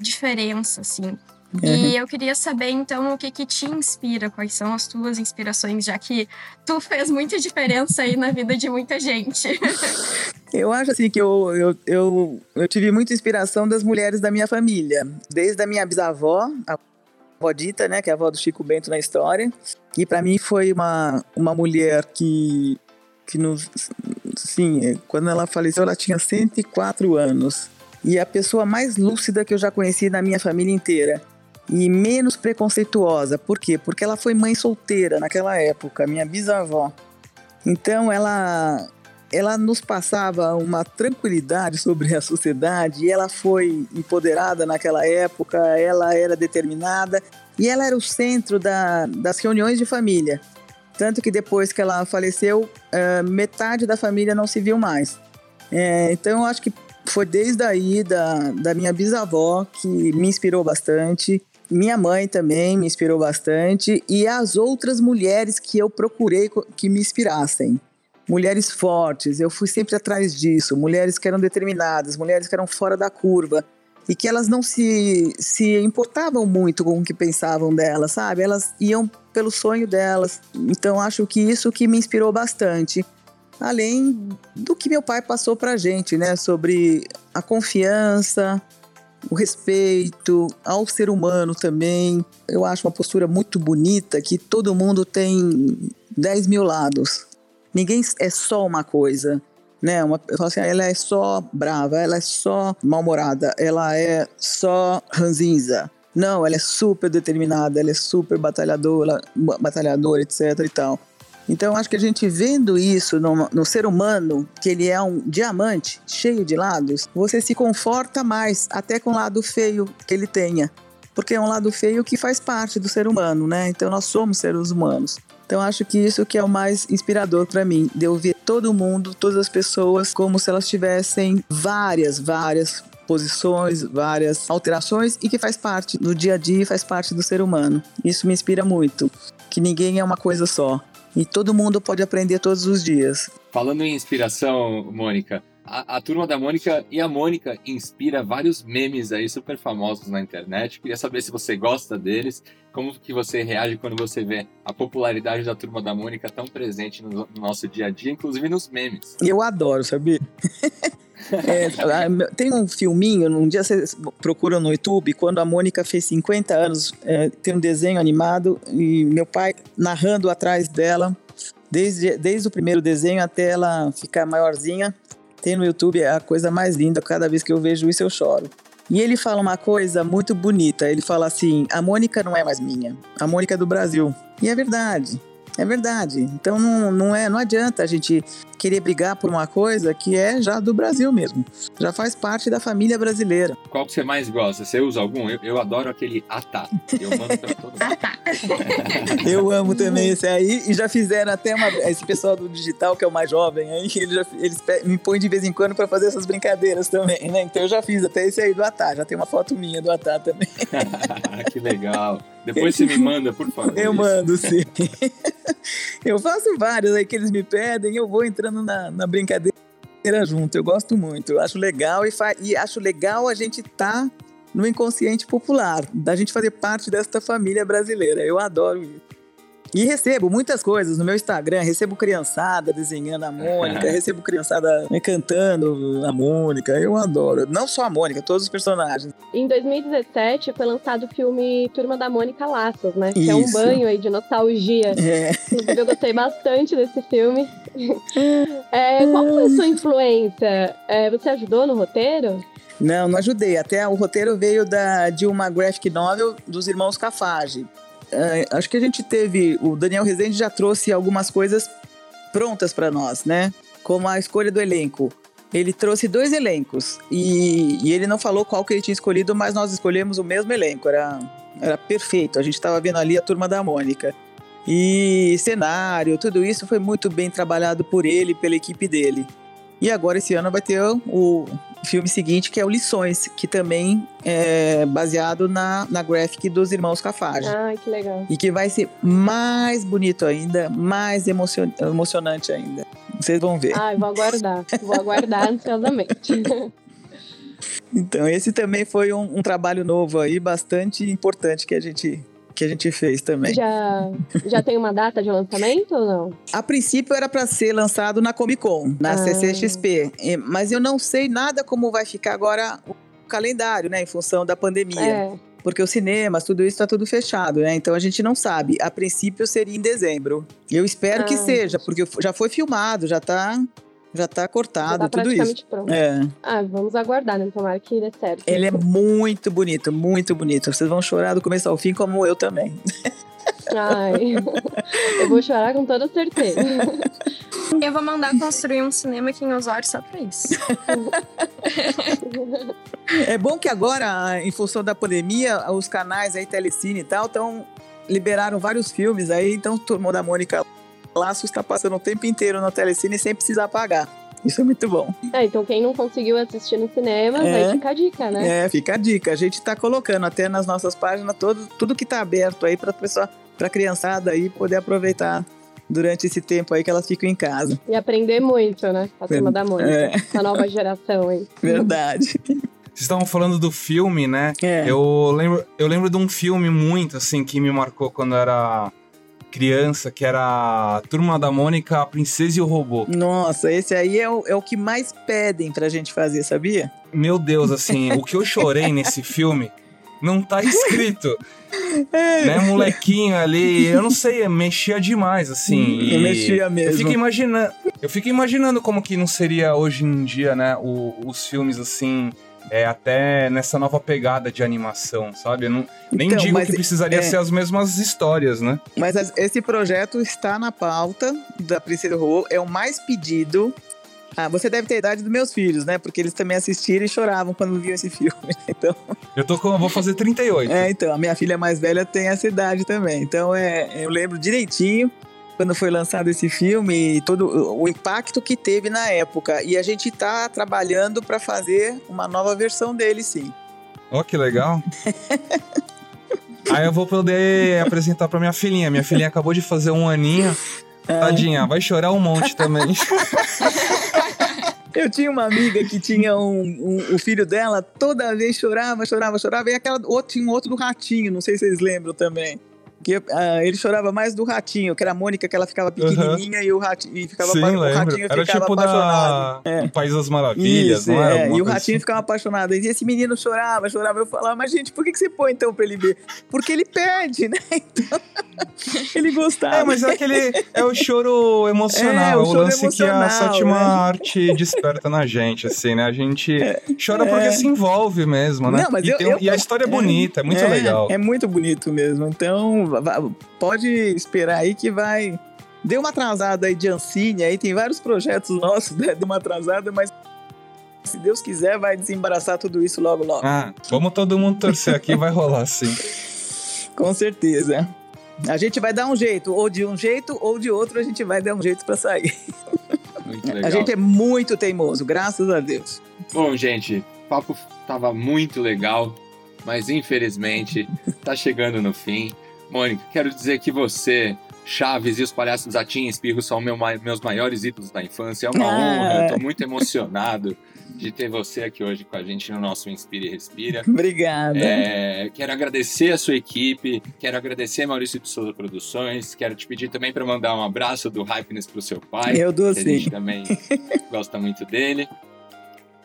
diferença, assim. E eu queria saber, então, o que que te inspira, quais são as tuas inspirações, já que tu fez muita diferença aí na vida de muita gente. [laughs] Eu acho assim que eu, eu, eu, eu tive muita inspiração das mulheres da minha família, desde a minha bisavó, a avó Dita, né, que é a avó do Chico Bento na história, e para mim foi uma, uma mulher que, que nos, sim, quando ela faleceu ela tinha 104 anos, e a pessoa mais lúcida que eu já conheci na minha família inteira. E menos preconceituosa. Por quê? Porque ela foi mãe solteira naquela época, minha bisavó. Então ela ela nos passava uma tranquilidade sobre a sociedade ela foi empoderada naquela época, ela era determinada e ela era o centro da, das reuniões de família. Tanto que depois que ela faleceu, eh, metade da família não se viu mais. Eh, então eu acho que foi desde aí da, da minha bisavó que me inspirou bastante. Minha mãe também me inspirou bastante e as outras mulheres que eu procurei que me inspirassem. Mulheres fortes, eu fui sempre atrás disso. Mulheres que eram determinadas, mulheres que eram fora da curva e que elas não se, se importavam muito com o que pensavam delas, sabe? Elas iam pelo sonho delas. Então acho que isso que me inspirou bastante. Além do que meu pai passou pra gente, né? Sobre a confiança, o respeito ao ser humano também. Eu acho uma postura muito bonita que todo mundo tem 10 mil lados. Ninguém é só uma coisa. Né? Uma, eu falo assim, ah, ela é só brava, ela é só mal-humorada, ela é só ranzinza. Não, ela é super determinada, ela é super batalhadora, ba- batalhadora, etc e tal. Então, acho que a gente vendo isso no, no, ser humano, que ele é um diamante cheio de lados, você se conforta mais, até com o lado feio que ele tenha. Porque é um lado feio que faz parte do ser humano, né? Então, nós somos seres humanos. Então, acho que isso que é o mais inspirador para mim, de eu ver todo mundo, todas as pessoas, como se elas tivessem várias, várias posições, várias alterações e que faz parte do dia a dia, faz parte do ser humano. Isso me inspira muito, que ninguém é uma coisa só e todo mundo pode aprender todos os dias. Falando em inspiração, Mônica, a, a, turma da Mônica e a Mônica inspira vários memes aí super famosos na internet. Queria saber se você gosta deles, como que você reage quando você vê a popularidade da turma da Mônica tão presente no, no nosso dia a dia, inclusive nos memes. Eu adoro, sabia? [laughs] É, tem um filminho, um dia vocês procuram no YouTube, quando a Mônica fez 50 anos, é, tem um desenho animado e meu pai narrando atrás dela, desde, desde o primeiro desenho até ela ficar maiorzinha. Tem no YouTube, é a coisa mais linda, cada vez que eu vejo isso eu choro. E ele fala uma coisa muito bonita, ele fala assim, a Mônica não é mais minha, a Mônica é do Brasil. E é verdade. É verdade. Então não, não, é, não adianta a gente querer brigar por uma coisa que é já do Brasil mesmo. Já faz parte da família brasileira. Qual que você mais gosta? Você usa algum? Eu, eu adoro aquele Atá. Eu mando pra todo mundo. [laughs] eu amo também esse aí. E já fizeram até uma. Esse pessoal do digital, que é o mais jovem aí, eles, já, eles me põem de vez em quando para fazer essas brincadeiras também, né? Então eu já fiz até esse aí do Atá. Já tem uma foto minha do Atá também. [laughs] que legal. Depois você me manda, por favor. Eu mando, sim. [laughs] eu faço vários aí que eles me pedem, eu vou entrando na, na brincadeira junto. Eu gosto muito, eu acho legal e, e acho legal a gente estar tá no inconsciente popular, da gente fazer parte desta família brasileira. Eu adoro isso. E recebo muitas coisas no meu Instagram, recebo criançada desenhando a Mônica, recebo criançada cantando a Mônica, eu adoro. Não só a Mônica, todos os personagens. Em 2017 foi lançado o filme Turma da Mônica Laços, né? Isso. Que é um banho aí de nostalgia. É. Inclusive eu gostei bastante desse filme. [laughs] É, qual foi a sua influência? É, você ajudou no roteiro? Não, não ajudei. Até o roteiro veio da, de uma graphic novel dos irmãos Cafage acho que a gente teve. O Daniel Rezende já trouxe algumas coisas prontas para nós, né? Como a escolha do elenco. Ele trouxe dois elencos e, e, ele não falou qual que ele tinha escolhido, mas nós escolhemos o mesmo elenco. Era, era perfeito. A gente estava vendo ali a turma da Mônica. E cenário, tudo isso foi muito bem trabalhado por ele, pela equipe dele. E agora esse ano vai ter o, filme seguinte, que é o Lições, que também é baseado na, na graphic dos irmãos Cafage. Ai, que legal. E que vai ser mais bonito ainda, mais emocion, emocionante ainda. Vocês vão ver. Ai, vou aguardar. vou aguardar ansiosamente. [laughs] então, esse também foi um, um trabalho novo aí, bastante importante que a gente que a gente fez também. Já, já tem uma data de lançamento ou não? A princípio era para ser lançado na Comic Con, na ah. CCXP, mas eu não sei nada como vai ficar agora o calendário, né, em função da pandemia. É. Porque os cinemas, tudo isso está tudo fechado, né? Então a gente não sabe. A princípio seria em dezembro. Eu espero ah, que seja, porque já foi filmado, já está já tá cortado, já tá tudo isso. Pronto. É. Ah, vamos aguardar, né? Tomara que dê certo. Ele é muito bonito, muito bonito. Vocês vão chorar do começo ao fim, como eu também. Ai, eu vou chorar com toda certeza. Eu vou mandar construir um cinema aqui em Osório só pra isso. É bom que agora, em função da pandemia, os canais aí, Telecine e tal, estão liberaram vários filmes aí, então Turma da Mônica Laços está passando o tempo inteiro na telecine sem precisar pagar. Isso é muito bom. É, então quem não conseguiu assistir no cinema, é, aí fica a dica, né? É, fica a dica. A gente está colocando até nas nossas páginas todo, tudo que está aberto aí para pessoa, para criançada aí poder aproveitar durante esse tempo aí que elas ficam em casa. E aprender muito, né? A turma da Mônica. É. A nova geração aí. Verdade. Vocês estavam falando do filme, né? É. Eu lembro, eu lembro de um filme muito assim que me marcou quando era criança, que era a Turma da Mônica, a Princesa e o Robô. Nossa, esse aí é o, é o que mais pedem pra gente fazer, sabia? Meu Deus, assim, o que eu chorei nesse [laughs] filme não tá escrito. É. Né, molequinho ali, eu não sei, mexia demais, assim. Eu mexia mesmo. Eu fico imaginando, eu fico imaginando como que não seria hoje em dia, né, o, os filmes assim é, até nessa nova pegada de animação, sabe? Eu não, nem Então, digo que precisaria é- ser as mesmas histórias, né? Mas as- esse projeto está na pauta da Princesa Rô, é o mais pedido. Ah, você deve ter a idade dos meus filhos, né? Porque eles também assistiram e choravam quando viam esse filme. [laughs] Então, Eu tô com, vou fazer 38. é, então, a minha filha mais velha tem essa idade também. Então, é, eu lembro direitinho quando foi lançado esse filme e todo o impacto que teve na época. E a gente tá trabalhando para fazer uma nova versão dele, sim. Ó, que legal. Aí eu vou poder apresentar pra minha filhinha. Minha filhinha acabou de fazer um aninho. É. Tadinha, vai chorar um monte também. Eu tinha uma amiga que tinha um, um- o filho dela, toda vez chorava, chorava, chorava, e aquela outro, tinha um outro do ratinho, não sei se vocês lembram também. Que ah, ele chorava mais do ratinho, que era a Mônica, que ela ficava pequenininha e o ratinho e ficava Sim, o ratinho Era ficava tipo apaixonado. da É. País das Maravilhas, Isso, não é, e o ratinho assim? ficava apaixonado. E esse menino chorava, chorava. Eu falava, mas gente, por que, que você põe então pra ele ver? Porque ele perde, [laughs] né? Então, ele gostava. É, mas é aquele. É o choro emocional, É, é, o o choro lance que a sétima né? arte desperta na gente, assim, né? A gente chora porque é. se envolve mesmo, né? Não, mas e, eu- um- eu- e a história é bonita, é muito é, legal. É muito bonito mesmo. Então, pode esperar aí que vai. Deu uma atrasada aí de Ancine, aí tem vários projetos nossos, né? Deu uma atrasada, mas se Deus quiser, vai desembaraçar tudo isso logo, logo. Ah, vamos todo mundo torcer aqui, vai rolar sim. [laughs] Com certeza. A gente vai dar um jeito, ou de um jeito ou de outro, a gente vai dar um jeito pra sair. Muito A gente é muito teimoso, graças a Deus. Bom, gente, o papo tava muito legal, mas infelizmente tá chegando no fim. Mônica, quero dizer que você, Chaves e os Palhaços Zatim e Espirro são meu meus maiores ídolos da infância. É uma Ah. honra, eu tô muito emocionado de ter você aqui hoje com a gente no nosso Inspire e Respira. Obrigada. É, quero agradecer a sua equipe, quero agradecer Maurício de Souza Produções, quero te pedir também para mandar um abraço do Hypeness pro seu pai. Eu dou que a gente sim. também gosta muito dele.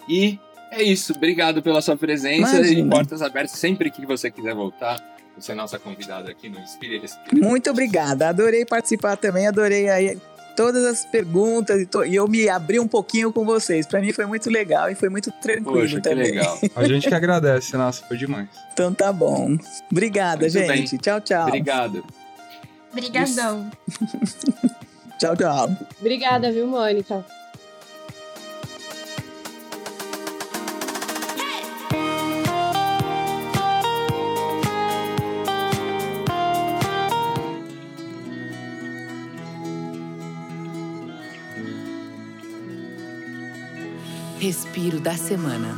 E é isso, obrigado pela sua presença e Imagina. portas abertas sempre que você quiser voltar. Você é nossa convidada aqui no Inspire Respira. Muito obrigada. Adorei participar também, adorei aí todas as perguntas e, to- e eu me abri um pouquinho com vocês. Para mim foi muito legal e foi muito tranquilo Poxa, que também. legal. A gente que agradece, nossa, foi demais. Então tá bom. Obrigada, Muito gente. bem. Tchau, tchau. Obrigado. Obrigadão. [laughs] Tchau, tchau. Obrigada, viu, Mônica? Respiro da semana.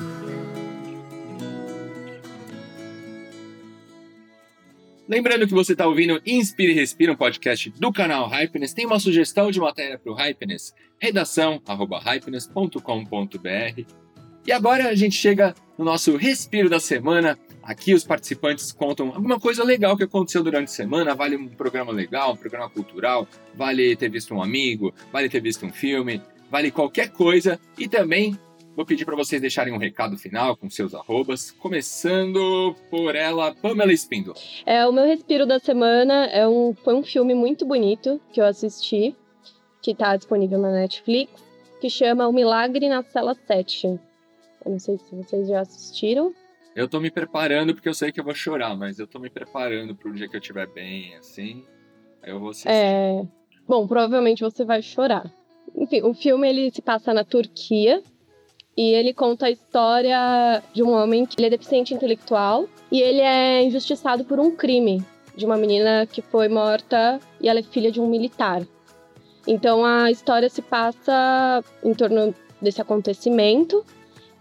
Lembrando que você está ouvindo Inspire e Respira, um podcast do canal Hypeness. Tem uma sugestão de matéria para o Hypeness? Redação, arroba hypeness.com.br. E agora a gente chega no nosso Respiro da Semana. Aqui os participantes contam alguma coisa legal que aconteceu durante a semana. Vale um programa legal, um programa cultural, vale ter visto um amigo, vale ter visto um filme, vale qualquer coisa. E também vou pedir para vocês deixarem um recado final com seus arrobas, começando por ela, Pamela Espíndola. É, o meu respiro da semana é um, foi um filme muito bonito que eu assisti, que está disponível na Netflix, que chama O Milagre na Cela 7. Eu não sei se vocês já assistiram. Eu tô me preparando porque eu sei que eu vou chorar, mas eu tô me preparando pro dia que eu estiver bem, assim. Aí eu vou assistir. É, bom, provavelmente você vai chorar. Enfim, o filme ele se passa na Turquia e ele conta a história de um homem que ele é deficiente intelectual e ele é injustiçado por um crime de uma menina que foi morta e ela é filha de um militar. Então a história se passa em torno desse acontecimento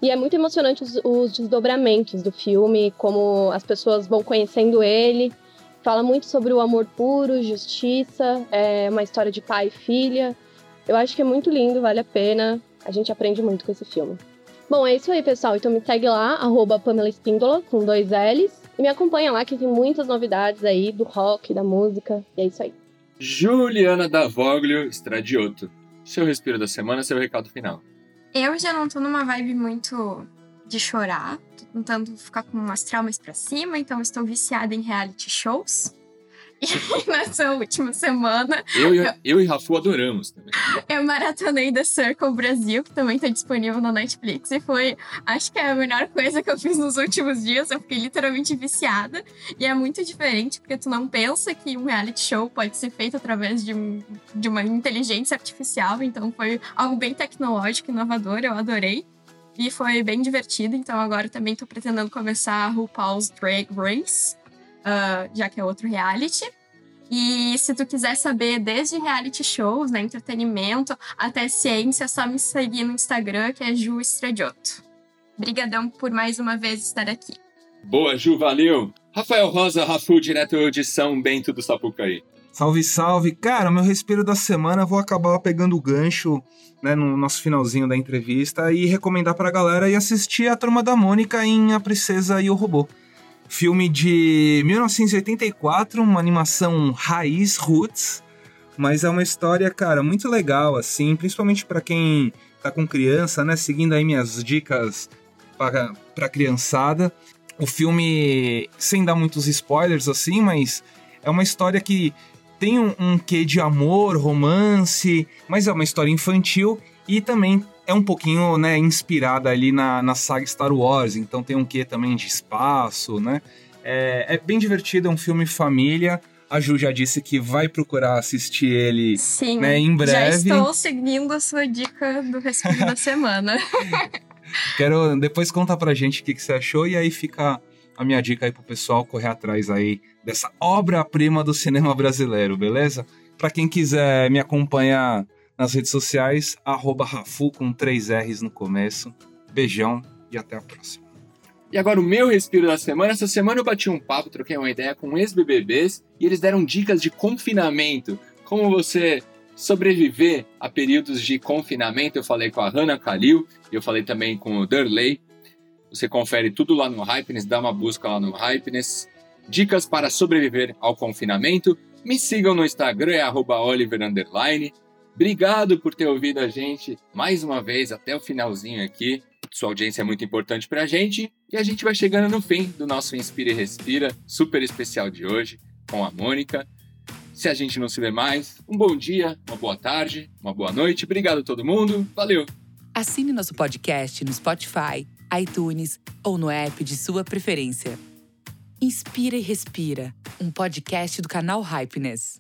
e é muito emocionante os, os desdobramentos do filme, como as pessoas vão conhecendo ele. Fala muito sobre o amor puro, justiça, é uma história de pai e filha. Eu acho que é muito lindo, vale a pena. A gente aprende muito com esse filme. Bom, é isso aí, pessoal. Então me segue lá, arroba Pamela Espíndola, com dois L's. E me acompanha lá, que tem muitas novidades aí do rock, da música. E é isso aí. Juliana Davoglio Stradioto. Seu respiro da semana, seu recado final. Eu já não tô numa vibe muito de chorar. Tô tentando ficar com umas traumas pra cima, então estou viciada em reality shows. E [laughs] nessa última semana. Eu, eu, eu e Rafu adoramos também. [laughs] Eu maratonei The Circle Brasil, que também tá disponível na Netflix. E foi, acho que é a melhor coisa que eu fiz nos últimos dias. Eu fiquei literalmente viciada. E é muito diferente, porque tu não pensa que um reality show pode ser feito através de, um, de uma inteligência artificial. Então foi algo bem tecnológico, inovador. Eu adorei. E foi bem divertido. Então agora também tô pretendendo começar a RuPaul's Drag Race uh, já que é outro reality. E se tu quiser saber desde reality shows, né, entretenimento, até ciência, é só me seguir no Instagram, que é Ju Estradiotto. Obrigadão por mais uma vez estar aqui. Boa, Ju, valeu! Rafael Rosa, Rafu, direto de São Bento do Sapucaí. Salve, salve! Cara, meu respiro da semana, vou acabar pegando o gancho né, no nosso finalzinho da entrevista e recomendar pra galera ir assistir a Turma da Mônica em A Princesa e o Robô. Filme de 1984, uma animação raiz, roots, mas é uma história, cara, muito legal, assim, principalmente para quem tá com criança, né? Seguindo aí minhas dicas para pra criançada. O filme, sem dar muitos spoilers, assim, mas é uma história que tem um, um quê de amor, romance, mas é uma história infantil e também é um pouquinho, né, inspirada ali na, na saga Star Wars, então tem um quê também de espaço, né? É, é bem divertido, é um filme família. A Ju já disse que vai procurar assistir ele Sim, né, em breve. Já estou seguindo a sua dica do respiro da [laughs] semana. Quero depois contar pra gente o que, que você achou e aí fica a minha dica aí pro pessoal correr atrás aí dessa obra-prima do cinema brasileiro, beleza? Para quem quiser me acompanhar nas redes sociais, arroba Rafu com três R's no começo. Beijão e até a próxima. E agora o meu respiro da semana. Essa semana eu bati um papo, troquei uma ideia com ex-BBBs e eles deram dicas de confinamento. Como você sobreviver a períodos de confinamento. Eu falei com a Hannah Kalil eu falei também com o Durley. Você confere tudo lá no Hypeness, dá uma busca lá no Hypeness. Dicas para sobreviver ao confinamento. Me sigam no Instagram, é Oliver Obrigado por ter ouvido a gente mais uma vez até o finalzinho aqui. Sua audiência é muito importante para a gente. E a gente vai chegando no fim do nosso Inspira e Respira, super especial de hoje, com a Mônica. Se a gente não se vê mais, um bom dia, uma boa tarde, uma boa noite. Obrigado a todo mundo. Valeu! Assine nosso podcast no Spotify, iTunes ou no app de sua preferência. Inspira e Respira, um podcast do canal Hypeness.